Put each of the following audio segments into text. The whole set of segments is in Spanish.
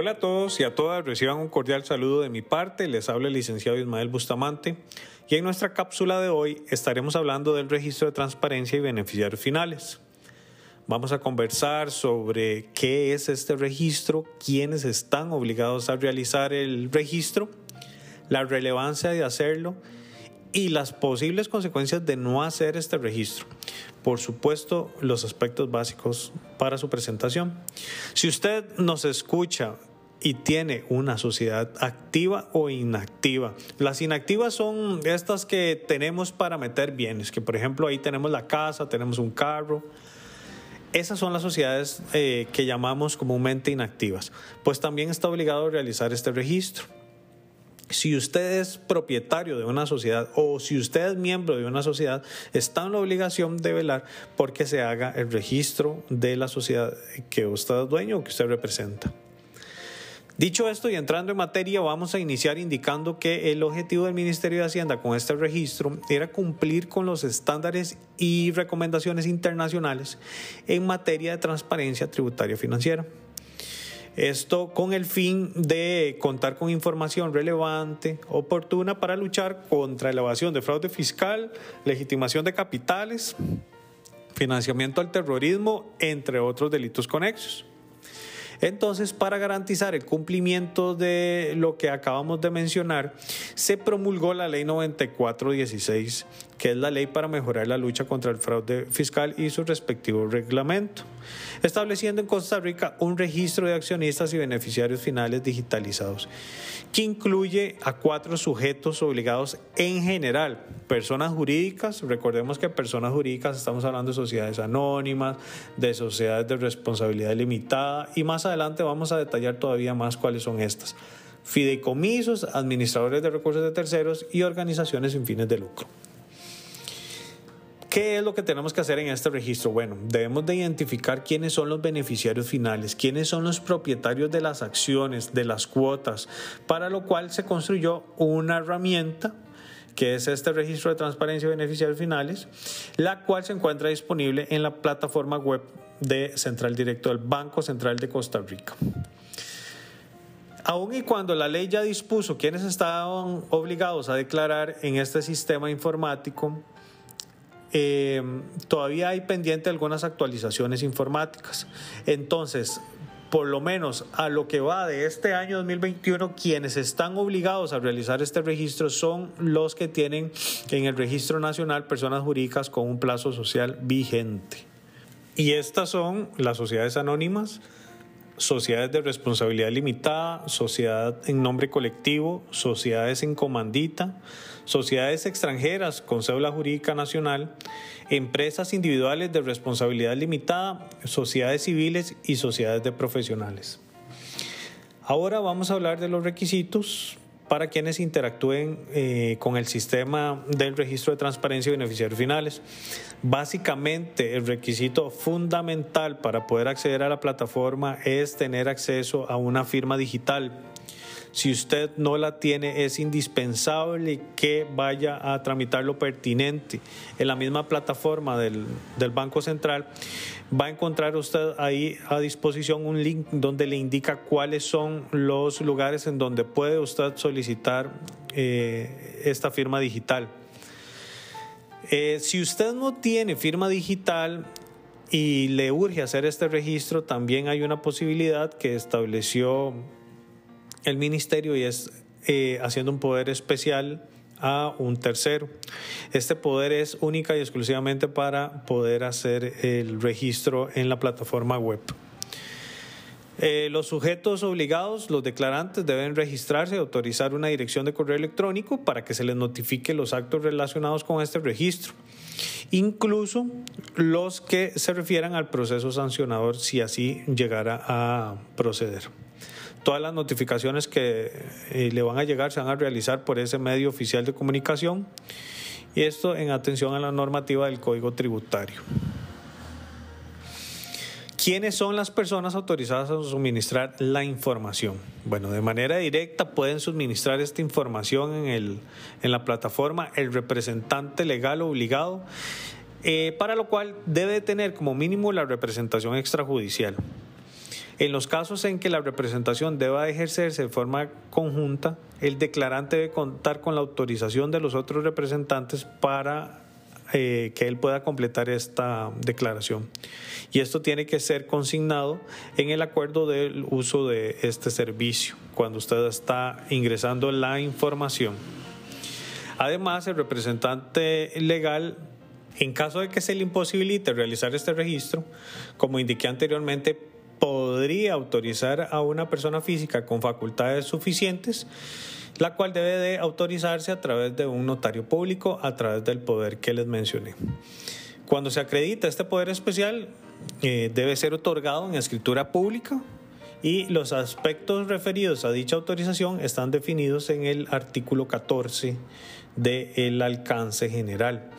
Hola a todos y a todas, reciban un cordial saludo de mi parte, les habla el licenciado Ismael Bustamante y en nuestra cápsula de hoy estaremos hablando del registro de transparencia y beneficiarios finales. Vamos a conversar sobre qué es este registro, quiénes están obligados a realizar el registro, la relevancia de hacerlo y las posibles consecuencias de no hacer este registro. Por supuesto, los aspectos básicos para su presentación. Si usted nos escucha y tiene una sociedad activa o inactiva. Las inactivas son estas que tenemos para meter bienes, que por ejemplo ahí tenemos la casa, tenemos un carro. Esas son las sociedades eh, que llamamos comúnmente inactivas. Pues también está obligado a realizar este registro si usted es propietario de una sociedad o si usted es miembro de una sociedad, está en la obligación de velar porque se haga el registro de la sociedad que usted es dueño o que usted representa. Dicho esto y entrando en materia, vamos a iniciar indicando que el objetivo del Ministerio de Hacienda con este registro era cumplir con los estándares y recomendaciones internacionales en materia de transparencia tributaria financiera. Esto con el fin de contar con información relevante, oportuna para luchar contra la evasión de fraude fiscal, legitimación de capitales, financiamiento al terrorismo, entre otros delitos conexos. Entonces, para garantizar el cumplimiento de lo que acabamos de mencionar, se promulgó la ley 9416, que es la ley para mejorar la lucha contra el fraude fiscal y su respectivo reglamento estableciendo en Costa Rica un registro de accionistas y beneficiarios finales digitalizados, que incluye a cuatro sujetos obligados en general, personas jurídicas, recordemos que personas jurídicas estamos hablando de sociedades anónimas, de sociedades de responsabilidad limitada y más adelante vamos a detallar todavía más cuáles son estas fideicomisos, administradores de recursos de terceros y organizaciones sin fines de lucro. ¿Qué es lo que tenemos que hacer en este registro? Bueno, debemos de identificar quiénes son los beneficiarios finales, quiénes son los propietarios de las acciones, de las cuotas, para lo cual se construyó una herramienta que es este registro de transparencia y beneficiarios finales, la cual se encuentra disponible en la plataforma web de Central Directo del Banco Central de Costa Rica. Aun y cuando la ley ya dispuso quiénes estaban obligados a declarar en este sistema informático, eh, todavía hay pendiente algunas actualizaciones informáticas. Entonces, por lo menos a lo que va de este año 2021, quienes están obligados a realizar este registro son los que tienen en el registro nacional personas jurídicas con un plazo social vigente. Y estas son las sociedades anónimas, sociedades de responsabilidad limitada, sociedad en nombre colectivo, sociedades en comandita, sociedades extranjeras con cédula jurídica nacional, empresas individuales de responsabilidad limitada, sociedades civiles y sociedades de profesionales. Ahora vamos a hablar de los requisitos para quienes interactúen eh, con el sistema del registro de transparencia y beneficiarios finales. Básicamente, el requisito fundamental para poder acceder a la plataforma es tener acceso a una firma digital. Si usted no la tiene, es indispensable que vaya a tramitar lo pertinente en la misma plataforma del, del Banco Central va a encontrar usted ahí a disposición un link donde le indica cuáles son los lugares en donde puede usted solicitar eh, esta firma digital. Eh, si usted no tiene firma digital y le urge hacer este registro, también hay una posibilidad que estableció el ministerio y es eh, haciendo un poder especial a un tercero. Este poder es única y exclusivamente para poder hacer el registro en la plataforma web. Eh, los sujetos obligados, los declarantes, deben registrarse y autorizar una dirección de correo electrónico para que se les notifique los actos relacionados con este registro, incluso los que se refieran al proceso sancionador si así llegara a proceder todas las notificaciones que eh, le van a llegar se van a realizar por ese medio oficial de comunicación y esto en atención a la normativa del Código Tributario. ¿Quiénes son las personas autorizadas a suministrar la información? Bueno, de manera directa pueden suministrar esta información en, el, en la plataforma el representante legal obligado, eh, para lo cual debe tener como mínimo la representación extrajudicial. En los casos en que la representación deba ejercerse de forma conjunta, el declarante debe contar con la autorización de los otros representantes para eh, que él pueda completar esta declaración. Y esto tiene que ser consignado en el acuerdo del uso de este servicio, cuando usted está ingresando la información. Además, el representante legal en caso de que se le imposibilite realizar este registro, como indiqué anteriormente, podría autorizar a una persona física con facultades suficientes, la cual debe de autorizarse a través de un notario público, a través del poder que les mencioné. Cuando se acredita este poder especial, eh, debe ser otorgado en escritura pública y los aspectos referidos a dicha autorización están definidos en el artículo 14 del alcance general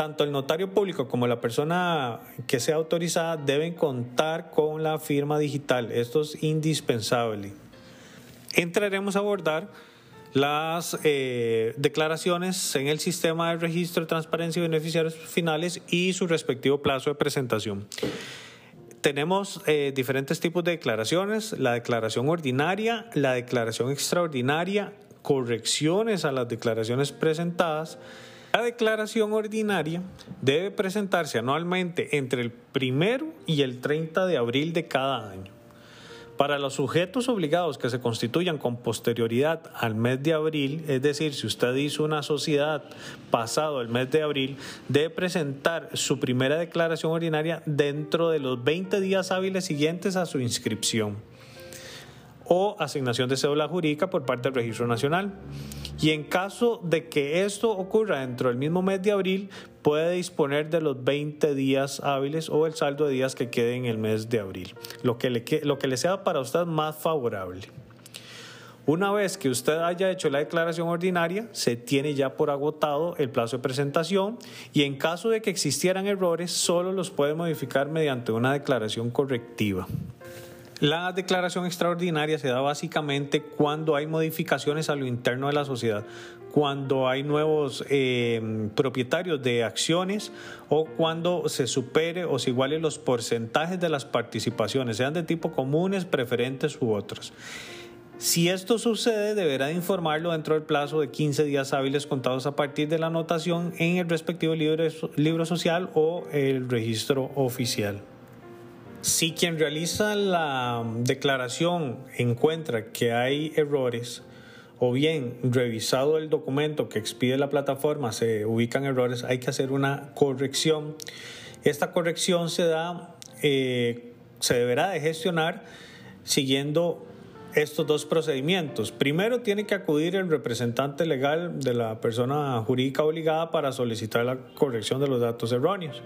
tanto el notario público como la persona que sea autorizada deben contar con la firma digital. Esto es indispensable. Entraremos a abordar las eh, declaraciones en el sistema de registro de transparencia y beneficiarios finales y su respectivo plazo de presentación. Tenemos eh, diferentes tipos de declaraciones, la declaración ordinaria, la declaración extraordinaria, correcciones a las declaraciones presentadas, la declaración ordinaria debe presentarse anualmente entre el primero y el 30 de abril de cada año. Para los sujetos obligados que se constituyan con posterioridad al mes de abril, es decir, si usted hizo una sociedad pasado el mes de abril, debe presentar su primera declaración ordinaria dentro de los 20 días hábiles siguientes a su inscripción o asignación de cédula jurídica por parte del Registro Nacional. Y en caso de que esto ocurra dentro del mismo mes de abril, puede disponer de los 20 días hábiles o el saldo de días que quede en el mes de abril, lo que le, lo que le sea para usted más favorable. Una vez que usted haya hecho la declaración ordinaria, se tiene ya por agotado el plazo de presentación y en caso de que existieran errores, solo los puede modificar mediante una declaración correctiva. La declaración extraordinaria se da básicamente cuando hay modificaciones a lo interno de la sociedad, cuando hay nuevos eh, propietarios de acciones o cuando se supere o se igualen los porcentajes de las participaciones, sean de tipo comunes, preferentes u otros. Si esto sucede, deberá informarlo dentro del plazo de 15 días hábiles contados a partir de la anotación en el respectivo libro social o el registro oficial. Si quien realiza la declaración encuentra que hay errores, o bien revisado el documento que expide la plataforma se ubican errores, hay que hacer una corrección. Esta corrección se da, eh, se deberá de gestionar siguiendo estos dos procedimientos. Primero tiene que acudir el representante legal de la persona jurídica obligada para solicitar la corrección de los datos erróneos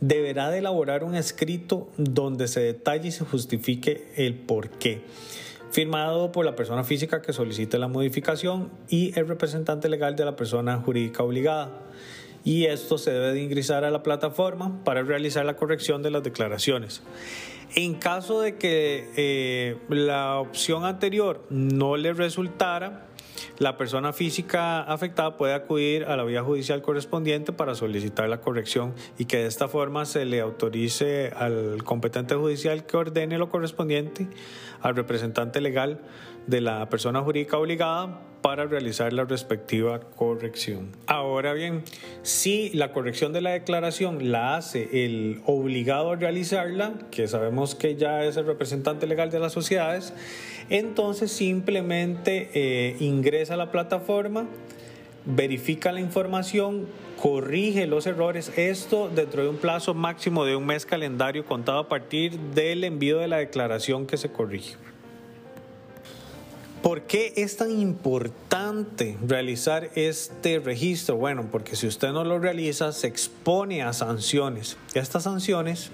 deberá de elaborar un escrito donde se detalle y se justifique el por qué firmado por la persona física que solicite la modificación y el representante legal de la persona jurídica obligada. Y esto se debe de ingresar a la plataforma para realizar la corrección de las declaraciones. En caso de que eh, la opción anterior no le resultara, la persona física afectada puede acudir a la vía judicial correspondiente para solicitar la corrección y que de esta forma se le autorice al competente judicial que ordene lo correspondiente al representante legal de la persona jurídica obligada para realizar la respectiva corrección. Ahora bien, si la corrección de la declaración la hace el obligado a realizarla, que sabemos que ya es el representante legal de las sociedades, entonces simplemente eh, ingresa a la plataforma, verifica la información, corrige los errores, esto dentro de un plazo máximo de un mes calendario contado a partir del envío de la declaración que se corrige. ¿Por qué es tan importante realizar este registro? Bueno, porque si usted no lo realiza, se expone a sanciones. Estas sanciones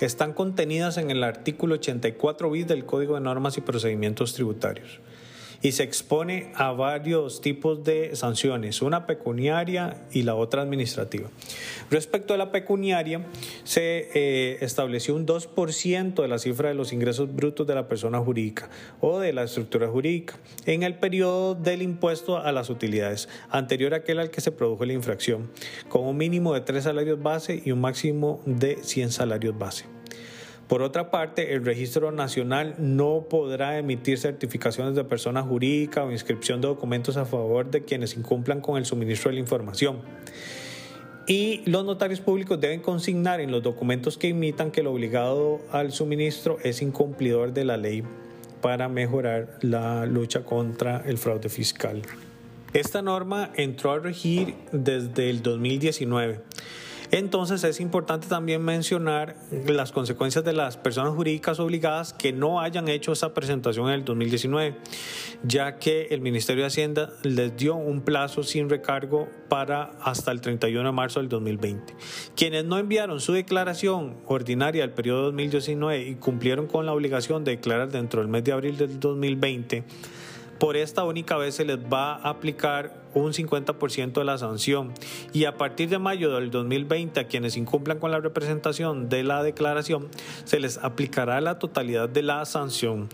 están contenidas en el artículo 84 bis del Código de Normas y Procedimientos Tributarios y se expone a varios tipos de sanciones, una pecuniaria y la otra administrativa. Respecto a la pecuniaria, se eh, estableció un 2% de la cifra de los ingresos brutos de la persona jurídica o de la estructura jurídica en el periodo del impuesto a las utilidades, anterior a aquel al que se produjo la infracción, con un mínimo de tres salarios base y un máximo de 100 salarios base. Por otra parte, el registro nacional no podrá emitir certificaciones de persona jurídica o inscripción de documentos a favor de quienes incumplan con el suministro de la información. Y los notarios públicos deben consignar en los documentos que imitan que el obligado al suministro es incumplidor de la ley para mejorar la lucha contra el fraude fiscal. Esta norma entró a regir desde el 2019. Entonces es importante también mencionar las consecuencias de las personas jurídicas obligadas que no hayan hecho esa presentación en el 2019, ya que el Ministerio de Hacienda les dio un plazo sin recargo para hasta el 31 de marzo del 2020. Quienes no enviaron su declaración ordinaria del periodo 2019 y cumplieron con la obligación de declarar dentro del mes de abril del 2020, por esta única vez se les va a aplicar un 50% de la sanción y a partir de mayo del 2020 a quienes incumplan con la representación de la declaración se les aplicará la totalidad de la sanción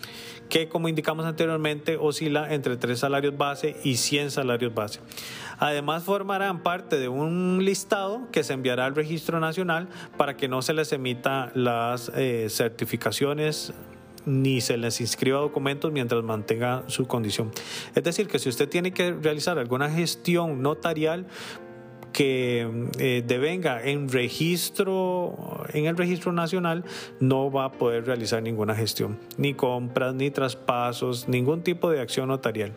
que como indicamos anteriormente oscila entre 3 salarios base y 100 salarios base. Además formarán parte de un listado que se enviará al registro nacional para que no se les emita las eh, certificaciones ni se les inscriba documentos mientras mantenga su condición. Es decir, que si usted tiene que realizar alguna gestión notarial, que eh, devenga en registro en el registro nacional no va a poder realizar ninguna gestión ni compras ni traspasos ningún tipo de acción notarial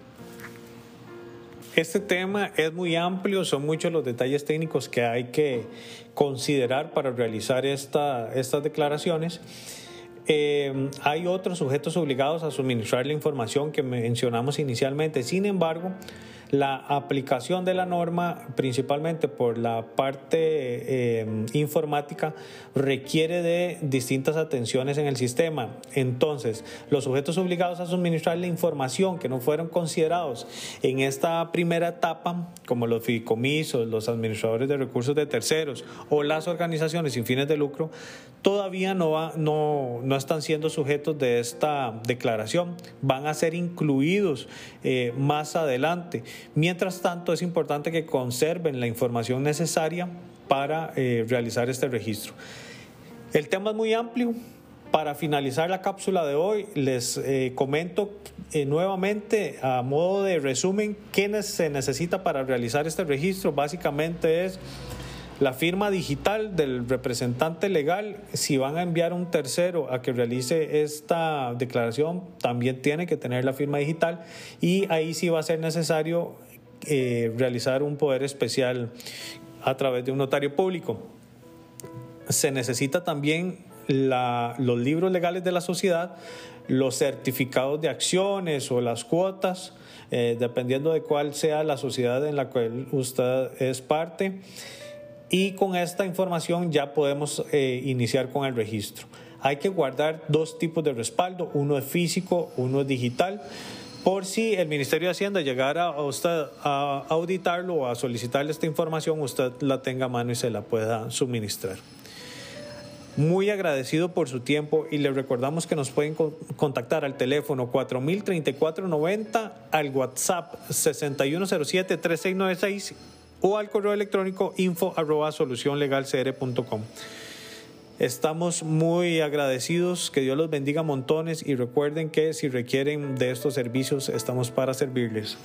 este tema es muy amplio, son muchos los detalles técnicos que hay que considerar para realizar esta, estas declaraciones. Eh, hay otros sujetos obligados a suministrar la información que mencionamos inicialmente. Sin embargo, la aplicación de la norma, principalmente por la parte eh, informática, requiere de distintas atenciones en el sistema. Entonces, los sujetos obligados a suministrar la información que no fueron considerados en esta primera etapa, como los fideicomisos, los administradores de recursos de terceros o las organizaciones sin fines de lucro, todavía no, no están siendo sujetos de esta declaración. Van a ser incluidos eh, más adelante. Mientras tanto, es importante que conserven la información necesaria para eh, realizar este registro. El tema es muy amplio. Para finalizar la cápsula de hoy, les eh, comento eh, nuevamente a modo de resumen qué se necesita para realizar este registro. Básicamente es la firma digital del representante legal, si van a enviar un tercero a que realice esta declaración, también tiene que tener la firma digital y ahí sí va a ser necesario eh, realizar un poder especial a través de un notario público. Se necesita también los libros legales de la sociedad, los certificados de acciones o las cuotas, eh, dependiendo de cuál sea la sociedad en la cual usted es parte y con esta información ya podemos eh, iniciar con el registro. Hay que guardar dos tipos de respaldo, uno es físico, uno es digital, por si el Ministerio de Hacienda llegara a usted a auditarlo o a solicitarle esta información, usted la tenga a mano y se la pueda suministrar. Muy agradecido por su tiempo y le recordamos que nos pueden contactar al teléfono 403490, al WhatsApp 6107-3696 o al correo electrónico info arroba. Estamos muy agradecidos, que Dios los bendiga montones y recuerden que si requieren de estos servicios estamos para servirles.